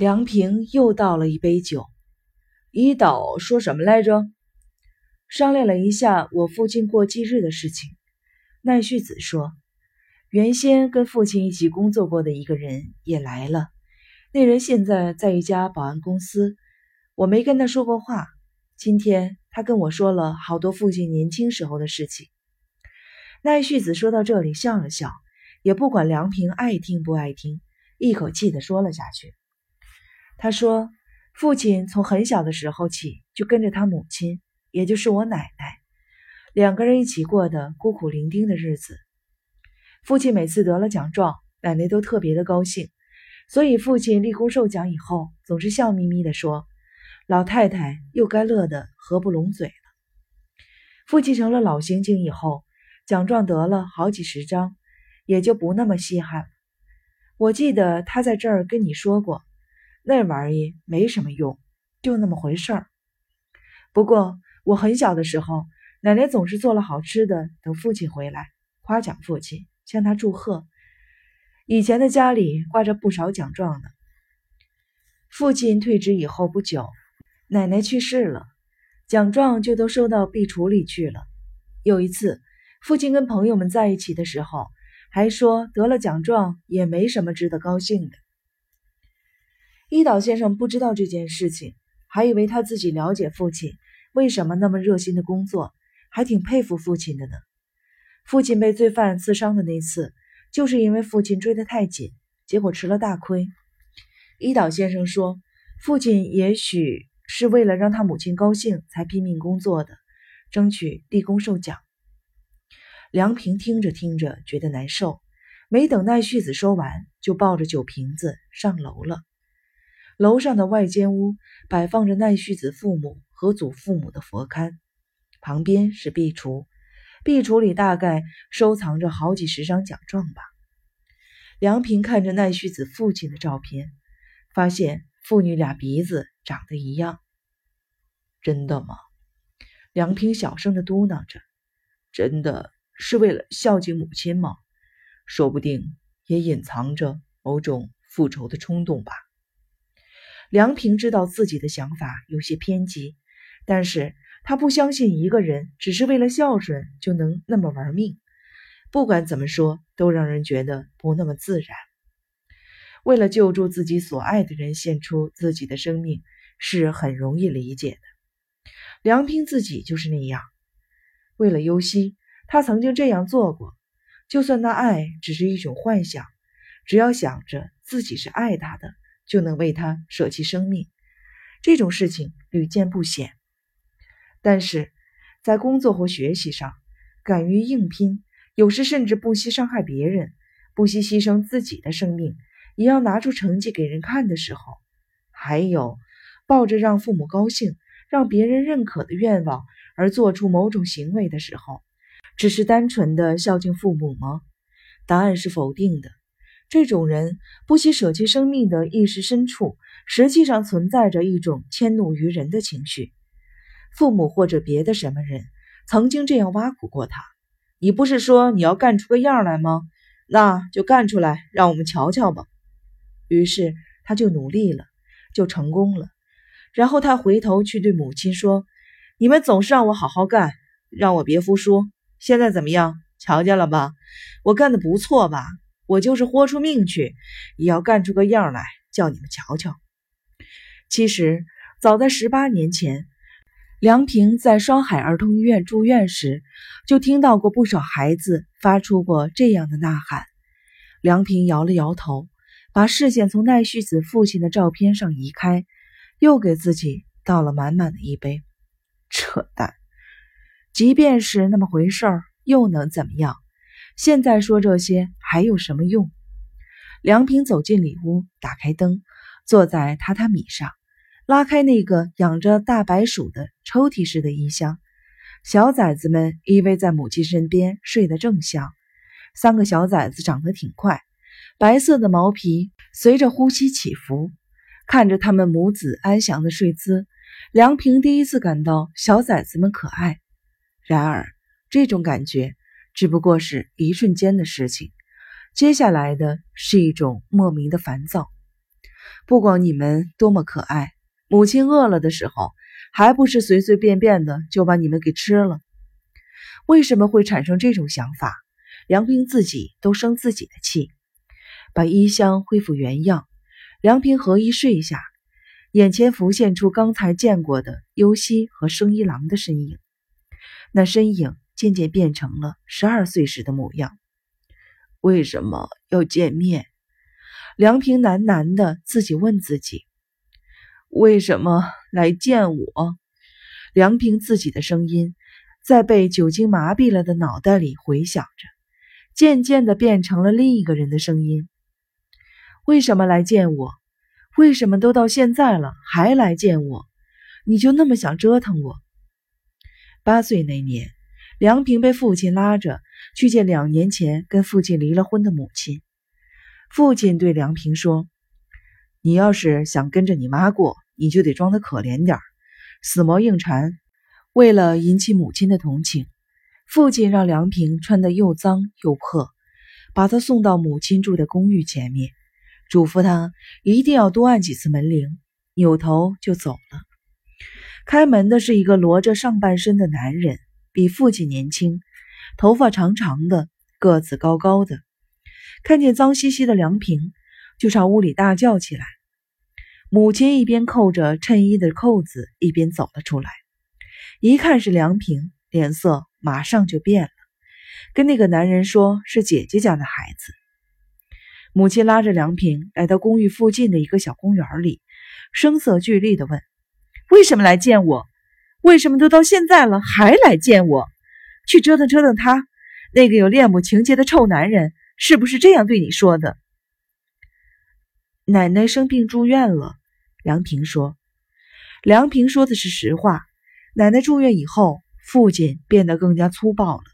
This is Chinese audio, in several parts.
梁平又倒了一杯酒。一岛说什么来着？商量了一下我父亲过忌日的事情。奈绪子说，原先跟父亲一起工作过的一个人也来了。那人现在在一家保安公司，我没跟他说过话。今天他跟我说了好多父亲年轻时候的事情。奈绪子说到这里笑了笑，也不管梁平爱听不爱听，一口气的说了下去。他说，父亲从很小的时候起就跟着他母亲，也就是我奶奶，两个人一起过的孤苦伶仃的日子。父亲每次得了奖状，奶奶都特别的高兴，所以父亲立功受奖以后，总是笑眯眯的说：“老太太又该乐得合不拢嘴了。”父亲成了老刑警以后，奖状得了好几十张，也就不那么稀罕了。我记得他在这儿跟你说过。那玩意没什么用，就那么回事儿。不过我很小的时候，奶奶总是做了好吃的，等父亲回来，夸奖父亲，向他祝贺。以前的家里挂着不少奖状呢。父亲退职以后不久，奶奶去世了，奖状就都收到壁橱里去了。有一次，父亲跟朋友们在一起的时候，还说得了奖状也没什么值得高兴的。伊岛先生不知道这件事情，还以为他自己了解父亲为什么那么热心的工作，还挺佩服父亲的呢。父亲被罪犯刺伤的那次，就是因为父亲追得太紧，结果吃了大亏。伊岛先生说，父亲也许是为了让他母亲高兴才拼命工作的，争取立功受奖。梁平听着听着觉得难受，没等奈绪子说完，就抱着酒瓶子上楼了。楼上的外间屋摆放着奈绪子父母和祖父母的佛龛，旁边是壁橱，壁橱里大概收藏着好几十张奖状吧。梁平看着奈绪子父亲的照片，发现父女俩鼻子长得一样。真的吗？梁平小声的嘟囔着：“真的是为了孝敬母亲吗？说不定也隐藏着某种复仇的冲动吧。”梁平知道自己的想法有些偏激，但是他不相信一个人只是为了孝顺就能那么玩命。不管怎么说，都让人觉得不那么自然。为了救助自己所爱的人，献出自己的生命是很容易理解的。梁平自己就是那样，为了优希，他曾经这样做过。就算那爱只是一种幻想，只要想着自己是爱他的。就能为他舍弃生命，这种事情屡见不鲜。但是，在工作或学习上，敢于硬拼，有时甚至不惜伤害别人，不惜牺牲自己的生命，也要拿出成绩给人看的时候，还有抱着让父母高兴、让别人认可的愿望而做出某种行为的时候，只是单纯的孝敬父母吗？答案是否定的。这种人不惜舍弃生命的意识深处，实际上存在着一种迁怒于人的情绪。父母或者别的什么人曾经这样挖苦过他：“你不是说你要干出个样来吗？那就干出来，让我们瞧瞧吧。”于是他就努力了，就成功了。然后他回头去对母亲说：“你们总是让我好好干，让我别服输。现在怎么样？瞧见了吧？我干的不错吧？”我就是豁出命去，也要干出个样来，叫你们瞧瞧。其实，早在十八年前，梁平在双海儿童医院住院时，就听到过不少孩子发出过这样的呐喊。梁平摇了摇头，把视线从奈绪子父亲的照片上移开，又给自己倒了满满的一杯。扯淡！即便是那么回事儿，又能怎么样？现在说这些还有什么用？梁平走进里屋，打开灯，坐在榻榻米上，拉开那个养着大白鼠的抽屉式的衣箱。小崽子们依偎在母亲身边，睡得正香。三个小崽子长得挺快，白色的毛皮随着呼吸起伏。看着他们母子安详的睡姿，梁平第一次感到小崽子们可爱。然而，这种感觉。只不过是一瞬间的事情，接下来的是一种莫名的烦躁。不光你们多么可爱，母亲饿了的时候，还不是随随便便的就把你们给吃了？为什么会产生这种想法？梁平自己都生自己的气。把衣箱恢复原样，梁平合衣睡下，眼前浮现出刚才见过的优希和生一郎的身影。那身影渐渐变成了十二岁时的模样。为什么要见面？梁平喃喃的自己问自己：“为什么来见我？”梁平自己的声音在被酒精麻痹了的脑袋里回响着，渐渐的变成了另一个人的声音：“为什么来见我？为什么都到现在了还来见我？你就那么想折腾我？”八岁那年，梁平被父亲拉着去见两年前跟父亲离了婚的母亲。父亲对梁平说：“你要是想跟着你妈过，你就得装的可怜点死磨硬缠。”为了引起母亲的同情，父亲让梁平穿得又脏又破，把他送到母亲住的公寓前面，嘱咐他一定要多按几次门铃，扭头就走了。开门的是一个裸着上半身的男人，比父亲年轻，头发长长的，个子高高的。看见脏兮兮的梁平，就朝屋里大叫起来。母亲一边扣着衬衣的扣子，一边走了出来。一看是梁平，脸色马上就变了，跟那个男人说是姐姐家的孩子。母亲拉着梁平来到公寓附近的一个小公园里，声色俱厉地问：“为什么来见我？为什么都到现在了还来见我？去折腾折腾他，那个有恋母情节的臭男人！”是不是这样对你说的？奶奶生病住院了，梁平说。梁平说的是实话。奶奶住院以后，父亲变得更加粗暴了，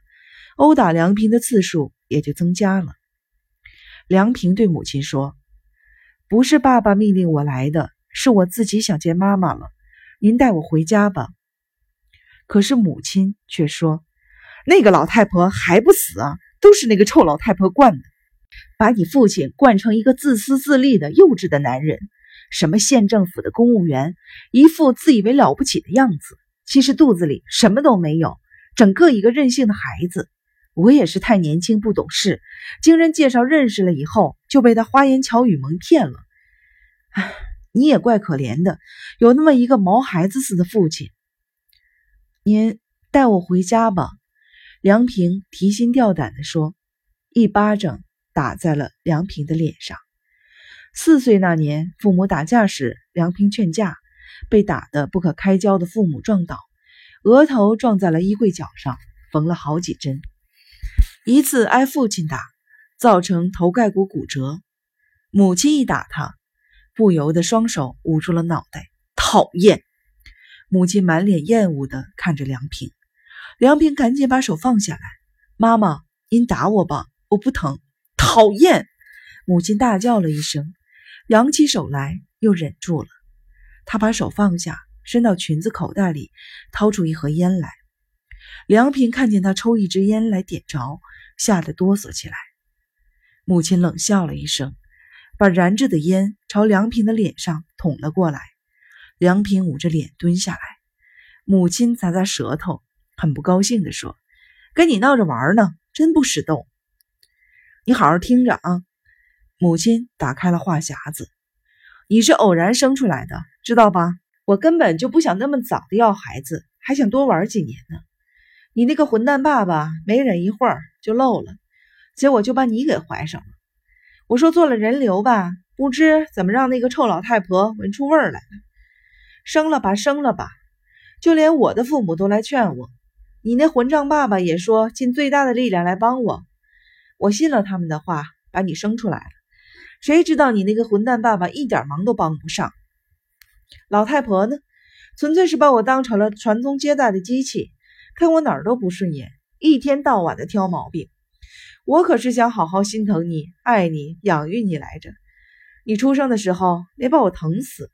殴打梁平的次数也就增加了。梁平对母亲说：“不是爸爸命令我来的，是我自己想见妈妈了。您带我回家吧。”可是母亲却说：“那个老太婆还不死啊！”都是那个臭老太婆惯的，把你父亲惯成一个自私自利的幼稚的男人。什么县政府的公务员，一副自以为了不起的样子，其实肚子里什么都没有，整个一个任性的孩子。我也是太年轻不懂事，经人介绍认识了以后，就被他花言巧语蒙骗了。唉，你也怪可怜的，有那么一个毛孩子似的父亲。您带我回家吧。梁平提心吊胆地说：“一巴掌打在了梁平的脸上。四岁那年，父母打架时，梁平劝架，被打得不可开交的父母撞倒，额头撞在了衣柜角上，缝了好几针。一次挨父亲打，造成头盖骨骨折。母亲一打他，不由得双手捂住了脑袋。讨厌！母亲满脸厌恶地看着梁平。”梁平赶紧把手放下来，妈妈，您打我吧，我不疼。讨厌！母亲大叫了一声，扬起手来，又忍住了。她把手放下，伸到裙子口袋里，掏出一盒烟来。梁平看见他抽一支烟来点着，吓得哆嗦起来。母亲冷笑了一声，把燃着的烟朝梁平的脸上捅了过来。梁平捂着脸蹲下来，母亲咂咂舌头。很不高兴地说：“跟你闹着玩呢，真不识逗。你好好听着啊。”母亲打开了话匣子：“你是偶然生出来的，知道吧？我根本就不想那么早的要孩子，还想多玩几年呢。你那个混蛋爸爸没忍一会儿就漏了，结果就把你给怀上了。我说做了人流吧，不知怎么让那个臭老太婆闻出味儿来了。生了吧，生了吧，就连我的父母都来劝我。”你那混账爸爸也说尽最大的力量来帮我，我信了他们的话，把你生出来了。谁知道你那个混蛋爸爸一点忙都帮不上。老太婆呢，纯粹是把我当成了传宗接代的机器，看我哪儿都不顺眼，一天到晚的挑毛病。我可是想好好心疼你、爱你、养育你来着。你出生的时候没把我疼死，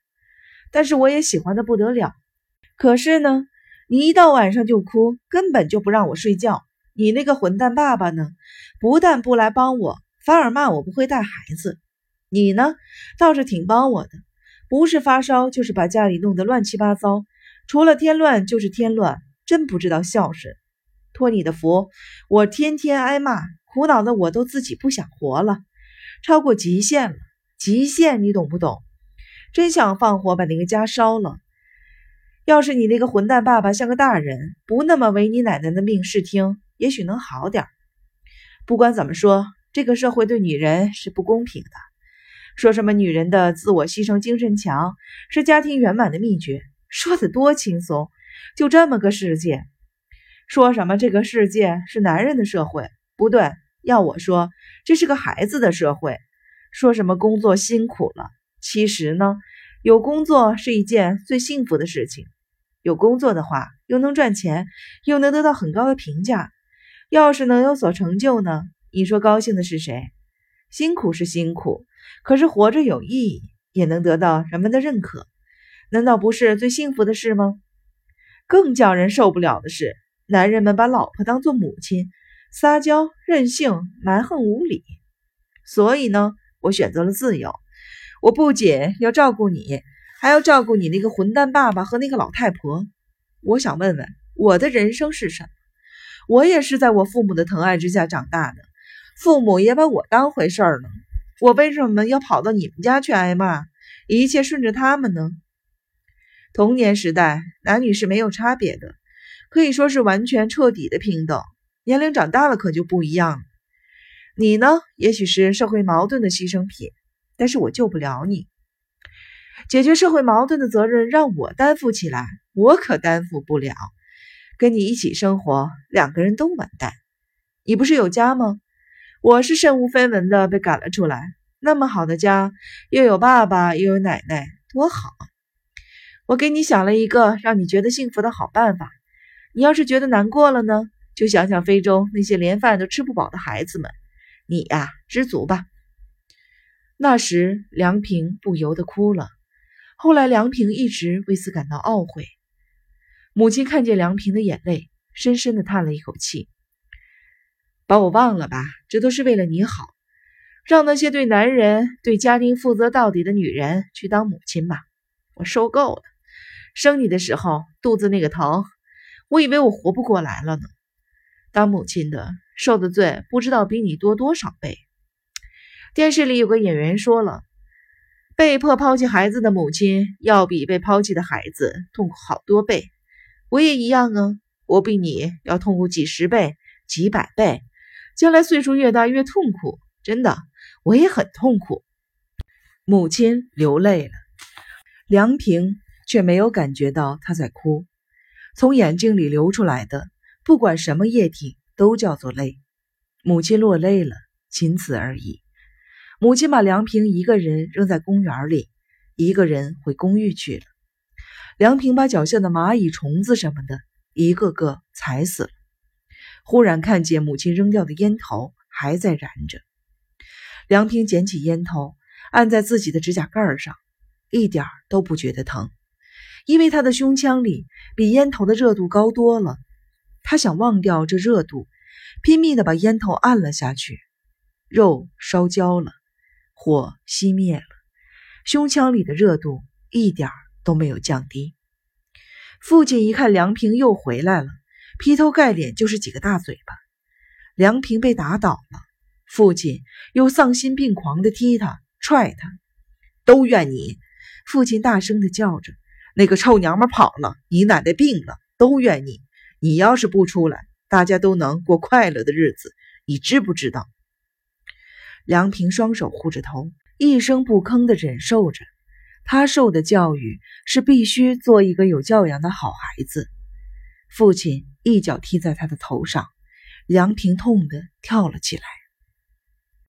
但是我也喜欢的不得了。可是呢？你一到晚上就哭，根本就不让我睡觉。你那个混蛋爸爸呢？不但不来帮我，反而骂我不会带孩子。你呢，倒是挺帮我的，不是发烧，就是把家里弄得乱七八糟，除了添乱就是添乱，真不知道孝顺。托你的福，我天天挨骂，苦恼的我都自己不想活了，超过极限了。极限，你懂不懂？真想放火把那个家烧了。要是你那个混蛋爸爸像个大人，不那么违你奶奶的命试听，也许能好点。不管怎么说，这个社会对女人是不公平的。说什么女人的自我牺牲、精神强是家庭圆满的秘诀，说的多轻松。就这么个世界，说什么这个世界是男人的社会？不对，要我说，这是个孩子的社会。说什么工作辛苦了？其实呢，有工作是一件最幸福的事情。有工作的话，又能赚钱，又能得到很高的评价。要是能有所成就呢？你说高兴的是谁？辛苦是辛苦，可是活着有意义，也能得到人们的认可，难道不是最幸福的事吗？更叫人受不了的是，男人们把老婆当做母亲，撒娇、任性、蛮横无理。所以呢？我选择了自由，我不仅要照顾你，还要照顾你那个混蛋爸爸和那个老太婆。我想问问，我的人生是什么？我也是在我父母的疼爱之下长大的，父母也把我当回事儿呢。我为什么要跑到你们家去挨骂？一切顺着他们呢？童年时代，男女是没有差别的，可以说是完全彻底的平等。年龄长大了，可就不一样了。你呢？也许是社会矛盾的牺牲品，但是我救不了你。解决社会矛盾的责任让我担负起来，我可担负不了。跟你一起生活，两个人都完蛋。你不是有家吗？我是身无分文的被赶了出来，那么好的家，又有爸爸又有奶奶，多好。我给你想了一个让你觉得幸福的好办法。你要是觉得难过了呢，就想想非洲那些连饭都吃不饱的孩子们。你呀，知足吧。那时，梁平不由得哭了。后来，梁平一直为此感到懊悔。母亲看见梁平的眼泪，深深的叹了一口气：“把我忘了吧，这都是为了你好。让那些对男人、对家庭负责到底的女人去当母亲吧。我受够了。生你的时候，肚子那个疼，我以为我活不过来了呢。当母亲的……”受的罪不知道比你多多少倍。电视里有个演员说了，被迫抛弃孩子的母亲要比被抛弃的孩子痛苦好多倍。我也一样啊，我比你要痛苦几十倍、几百倍。将来岁数越大越痛苦，真的，我也很痛苦。母亲流泪了，梁平却没有感觉到她在哭，从眼睛里流出来的，不管什么液体。都叫做泪，母亲落泪了，仅此而已。母亲把梁平一个人扔在公园里，一个人回公寓去了。梁平把脚下的蚂蚁、虫子什么的，一个个踩死了。忽然看见母亲扔掉的烟头还在燃着，梁平捡起烟头，按在自己的指甲盖上，一点都不觉得疼，因为他的胸腔里比烟头的热度高多了。他想忘掉这热度。拼命的把烟头按了下去，肉烧焦了，火熄灭了，胸腔里的热度一点都没有降低。父亲一看梁平又回来了，劈头盖脸就是几个大嘴巴。梁平被打倒了，父亲又丧心病狂的踢他、踹他，都怨你！父亲大声的叫着：“那个臭娘们跑了，你奶奶病了，都怨你！你要是不出来。”大家都能过快乐的日子，你知不知道？梁平双手护着头，一声不吭地忍受着。他受的教育是必须做一个有教养的好孩子。父亲一脚踢在他的头上，梁平痛得跳了起来。